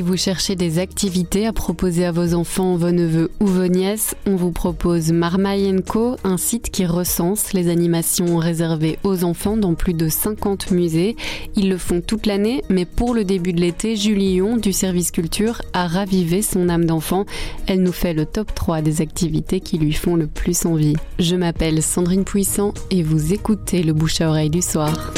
Si vous cherchez des activités à proposer à vos enfants, vos neveux ou vos nièces, on vous propose Marmaille Co, un site qui recense les animations réservées aux enfants dans plus de 50 musées. Ils le font toute l'année, mais pour le début de l'été, Julie Lyon du service culture a ravivé son âme d'enfant. Elle nous fait le top 3 des activités qui lui font le plus envie. Je m'appelle Sandrine Puissant et vous écoutez le bouche à oreille du soir.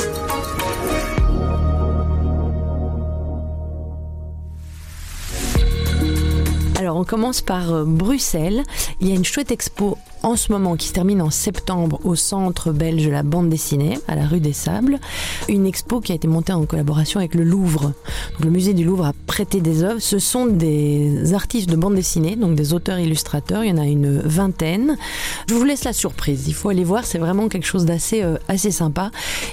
Commence par euh, Bruxelles. Il y a une chouette expo en ce moment qui se termine en septembre au centre belge de la bande dessinée à la rue des Sables. Une expo qui a été montée en collaboration avec le Louvre. le musée du Louvre a prêté des œuvres. Ce sont des artistes de bande dessinée, donc des auteurs illustrateurs. Il y en a une vingtaine. Je vous laisse la surprise. Il faut aller voir. C'est vraiment quelque chose d'assez euh, assez sympa.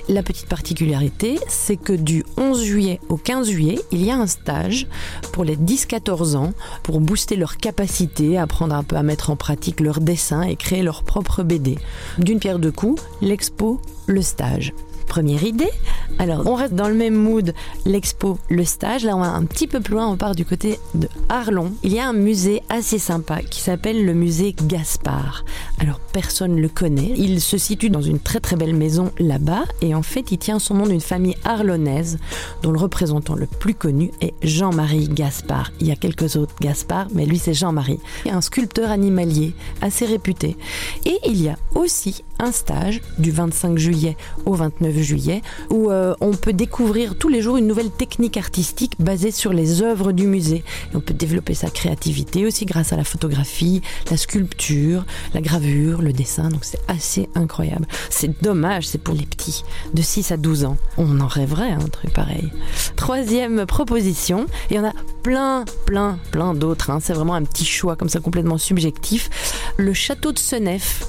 La petite particularité, c'est que du 11 juillet au 15 juillet, il y a un stage pour les 10-14 ans pour booster leur capacité, apprendre un peu à mettre en pratique leur dessin et créer leur propre BD. D'une pierre deux coups, l'expo, le stage. Première idée. Alors, on reste dans le même mood, l'expo, le stage. Là, on va un petit peu plus loin, on part du côté de Arlon. Il y a un musée assez sympa qui s'appelle le musée Gaspard. Alors, personne ne le connaît. Il se situe dans une très très belle maison là-bas et en fait, il tient son nom d'une famille arlonnaise dont le représentant le plus connu est Jean-Marie Gaspard. Il y a quelques autres Gaspard, mais lui, c'est Jean-Marie. Un sculpteur animalier assez réputé. Et il y a aussi un stage du 25 juillet au 29 juillet où euh, on peut découvrir tous les jours une nouvelle technique artistique basée sur les œuvres du musée. On peut développer sa créativité aussi grâce à la photographie, la sculpture, la gravure, le dessin. Donc c'est assez incroyable. C'est dommage, c'est pour les petits de 6 à 12 ans. On en rêverait un truc pareil. Troisième proposition, il y en a plein, plein, plein d'autres. Hein. C'est vraiment un petit choix comme ça complètement subjectif. Le château de Senef,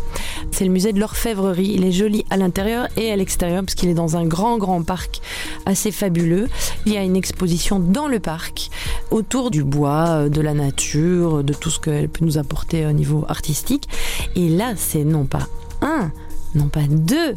c'est le musée de l'orfèvrerie. Il est joli à l'intérieur et à l'extérieur parce qu'il est dans un grand, grand parc assez fabuleux. Il y a une exposition dans le parc autour du bois, euh, de la nature, de tout ce qu'elle peut nous apporter au niveau artistique. Et là, c'est non pas un, non pas deux,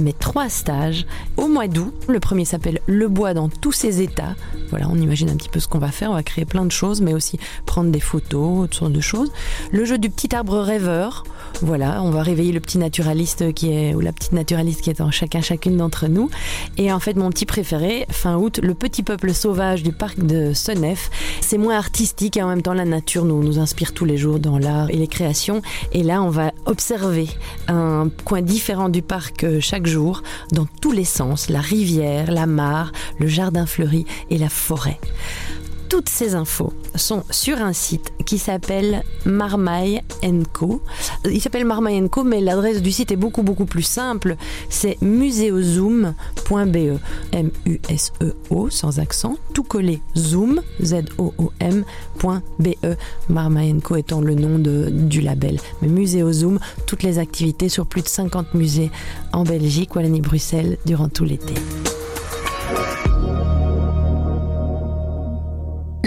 mais trois stages au mois d'août. Le premier s'appelle Le bois dans tous ses états. Voilà, on imagine un petit peu ce qu'on va faire. On va créer plein de choses, mais aussi prendre des photos, toutes sortes de choses. Le jeu du petit arbre rêveur. Voilà, on va réveiller le petit naturaliste qui est, ou la petite naturaliste qui est en chacun, chacune d'entre nous. Et en fait, mon petit préféré, fin août, le petit peuple sauvage du parc de Senef. C'est moins artistique et en même temps, la nature nous, nous inspire tous les jours dans l'art et les créations. Et là, on va observer un coin différent du parc euh, chaque jour, dans tous les sens, la rivière, la mare, le jardin fleuri et la forêt toutes ces infos sont sur un site qui s'appelle Marmaille Co. Il s'appelle Marmaille Co, mais l'adresse du site est beaucoup beaucoup plus simple. C'est museozoom.be. M-U-S-E-O, sans accent, tout collé, zoom, Z-O-O-M.be. Marmaille Co étant le nom du label. Mais Muséozoom, toutes les activités sur plus de 50 musées en Belgique, Wallonie, Bruxelles, durant tout l'été.